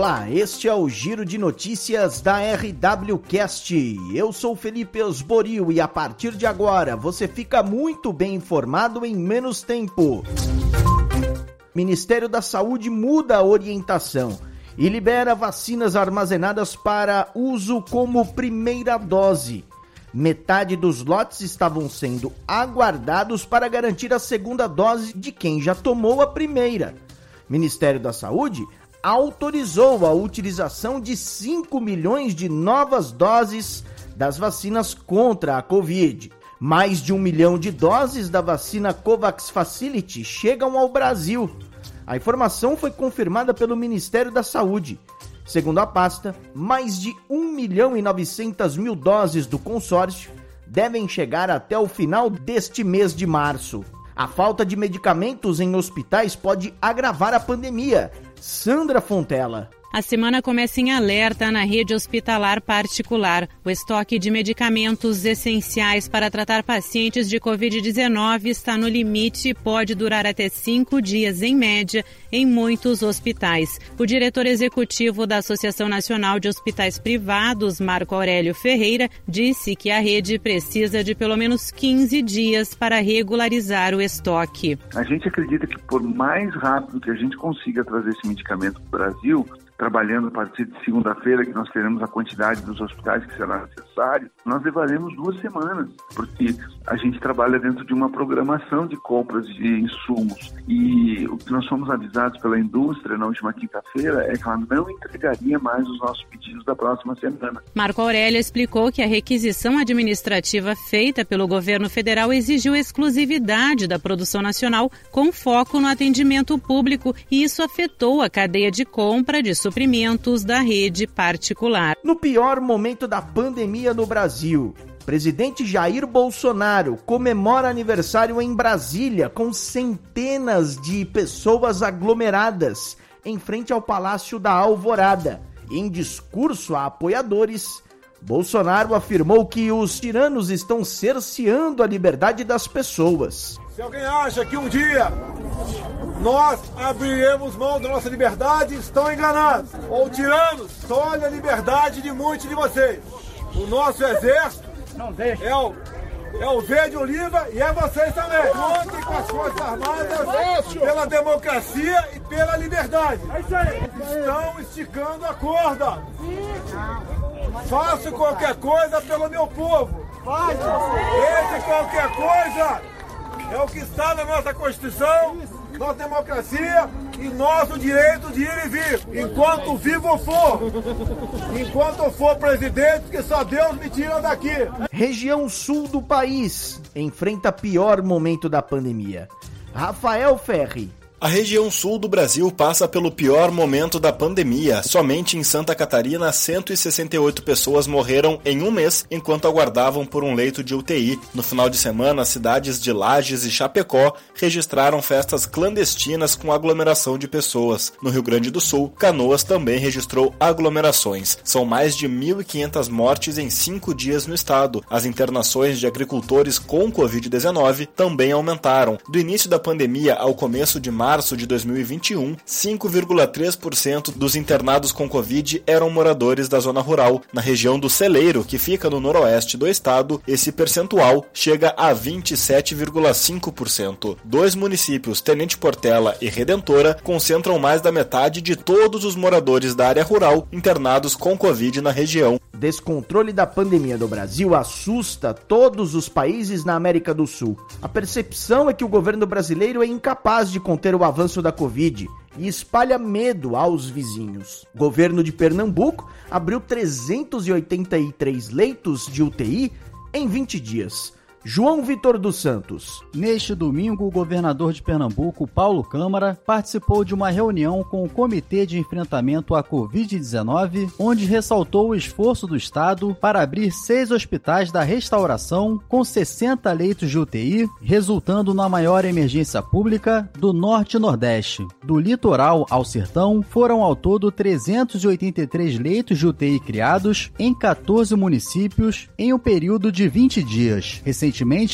Olá, este é o Giro de Notícias da RWCast. Eu sou Felipe Osborio e a partir de agora você fica muito bem informado em menos tempo. Ministério da Saúde muda a orientação e libera vacinas armazenadas para uso como primeira dose. Metade dos lotes estavam sendo aguardados para garantir a segunda dose de quem já tomou a primeira. Ministério da Saúde autorizou a utilização de 5 milhões de novas doses das vacinas contra a Covid. Mais de um milhão de doses da vacina Covax Facility chegam ao Brasil. A informação foi confirmada pelo Ministério da Saúde. Segundo a pasta, mais de 1 milhão e 900 mil doses do consórcio devem chegar até o final deste mês de março. A falta de medicamentos em hospitais pode agravar a pandemia. Sandra Fontela. A semana começa em alerta na rede hospitalar particular. O estoque de medicamentos essenciais para tratar pacientes de Covid-19 está no limite e pode durar até cinco dias, em média, em muitos hospitais. O diretor executivo da Associação Nacional de Hospitais Privados, Marco Aurélio Ferreira, disse que a rede precisa de pelo menos 15 dias para regularizar o estoque. A gente acredita que, por mais rápido que a gente consiga trazer esse medicamento para o Brasil, trabalhando a partir de segunda-feira, que nós teremos a quantidade dos hospitais que será necessário, nós levaremos duas semanas, porque a gente trabalha dentro de uma programação de compras de insumos. E o que nós fomos avisados pela indústria na última quinta-feira é que ela não entregaria mais os nossos pedidos da próxima semana. Marco Aurélio explicou que a requisição administrativa feita pelo governo federal exigiu exclusividade da produção nacional com foco no atendimento público e isso afetou a cadeia de compra de suprimentos da rede particular. No pior momento da pandemia no Brasil, presidente Jair Bolsonaro comemora aniversário em Brasília com centenas de pessoas aglomeradas em frente ao Palácio da Alvorada. Em discurso a apoiadores, Bolsonaro afirmou que os tiranos estão cerceando a liberdade das pessoas. Se alguém acha que um dia nós abriremos mão da nossa liberdade, estão enganados. Ou tiranos, tolhe a liberdade de muitos de vocês. O nosso exército é o, é o verde oliva e é vocês também. Contem com as Forças Armadas pela democracia e pela liberdade. Estão esticando a corda. Faço qualquer coisa pelo meu povo. Esse qualquer coisa é o que está na nossa Constituição nossa democracia e nosso direito de ir e vir, enquanto vivo for. Enquanto for presidente, que só Deus me tira daqui. Região sul do país enfrenta pior momento da pandemia. Rafael Ferri. A região sul do Brasil passa pelo pior momento da pandemia. Somente em Santa Catarina, 168 pessoas morreram em um mês enquanto aguardavam por um leito de UTI. No final de semana, cidades de Lages e Chapecó registraram festas clandestinas com aglomeração de pessoas. No Rio Grande do Sul, Canoas também registrou aglomerações. São mais de 1.500 mortes em cinco dias no estado. As internações de agricultores com Covid-19 também aumentaram. Do início da pandemia ao começo de março, março de 2021, 5,3% dos internados com Covid eram moradores da zona rural. Na região do Celeiro, que fica no noroeste do estado, esse percentual chega a 27,5%. Dois municípios, Tenente Portela e Redentora, concentram mais da metade de todos os moradores da área rural internados com Covid na região. Descontrole da pandemia no Brasil assusta todos os países na América do Sul. A percepção é que o governo brasileiro é incapaz de conter o avanço da Covid e espalha medo aos vizinhos. O governo de Pernambuco abriu 383 leitos de UTI em 20 dias. João Vitor dos Santos. Neste domingo, o governador de Pernambuco, Paulo Câmara, participou de uma reunião com o Comitê de Enfrentamento à Covid-19, onde ressaltou o esforço do Estado para abrir seis hospitais da restauração com 60 leitos de UTI, resultando na maior emergência pública do Norte e Nordeste. Do litoral ao sertão, foram ao todo 383 leitos de UTI criados em 14 municípios em um período de 20 dias. Recentemente,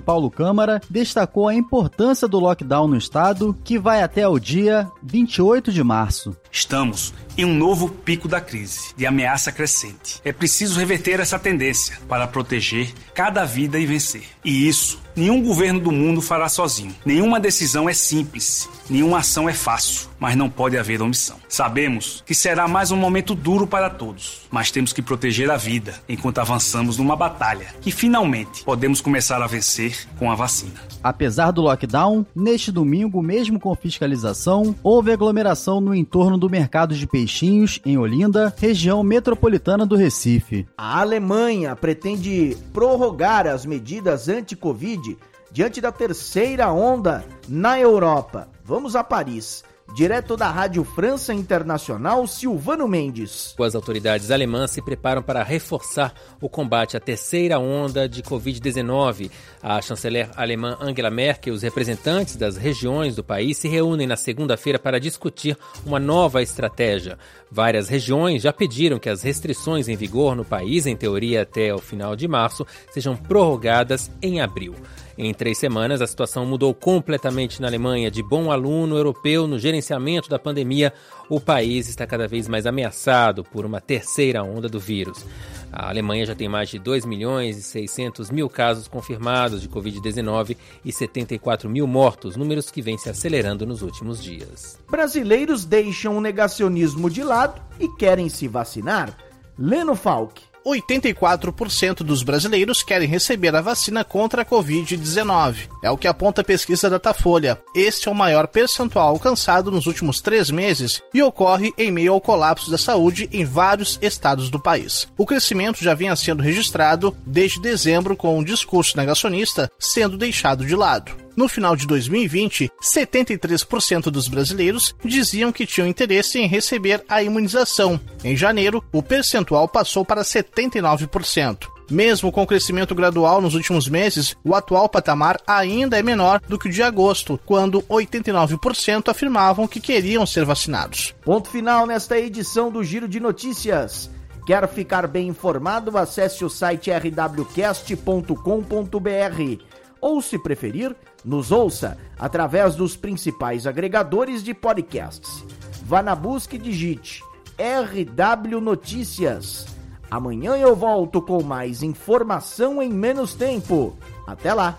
Paulo Câmara destacou a importância do lockdown no estado, que vai até o dia 28 de março. Estamos em um novo pico da crise, de ameaça crescente. É preciso reverter essa tendência para proteger cada vida e vencer. E isso nenhum governo do mundo fará sozinho. Nenhuma decisão é simples, nenhuma ação é fácil, mas não pode haver omissão. Sabemos que será mais um momento duro para todos, mas temos que proteger a vida enquanto avançamos numa batalha que finalmente podemos começar a vencer com a vacina. Apesar do lockdown, neste domingo, mesmo com fiscalização, houve aglomeração no entorno do mercado de peixinhos em Olinda, região metropolitana do Recife. A Alemanha pretende prorrogar as medidas anti-Covid diante da terceira onda na Europa. Vamos a Paris. Direto da Rádio França Internacional, Silvano Mendes. As autoridades alemãs se preparam para reforçar o combate à terceira onda de Covid-19. A chanceler alemã Angela Merkel e os representantes das regiões do país se reúnem na segunda-feira para discutir uma nova estratégia. Várias regiões já pediram que as restrições em vigor no país, em teoria até o final de março, sejam prorrogadas em abril. Em três semanas, a situação mudou completamente na Alemanha. De bom aluno europeu no gerenciamento da pandemia, o país está cada vez mais ameaçado por uma terceira onda do vírus. A Alemanha já tem mais de 2 milhões e 600 mil casos confirmados de Covid-19 e 74 mil mortos, números que vêm se acelerando nos últimos dias. Brasileiros deixam o negacionismo de lado e querem se vacinar? Leno Falck. 84% dos brasileiros querem receber a vacina contra a Covid-19. É o que aponta a pesquisa Datafolha. Este é o maior percentual alcançado nos últimos três meses e ocorre em meio ao colapso da saúde em vários estados do país. O crescimento já vinha sendo registrado desde dezembro, com o discurso negacionista sendo deixado de lado. No final de 2020, 73% dos brasileiros diziam que tinham interesse em receber a imunização. Em janeiro, o percentual passou para 79%. Mesmo com o crescimento gradual nos últimos meses, o atual patamar ainda é menor do que o de agosto, quando 89% afirmavam que queriam ser vacinados. Ponto final nesta edição do Giro de Notícias. Quer ficar bem informado? Acesse o site rwcast.com.br ou, se preferir, nos ouça através dos principais agregadores de podcasts. Vá na busca e digite RW Notícias. Amanhã eu volto com mais informação em menos tempo. Até lá!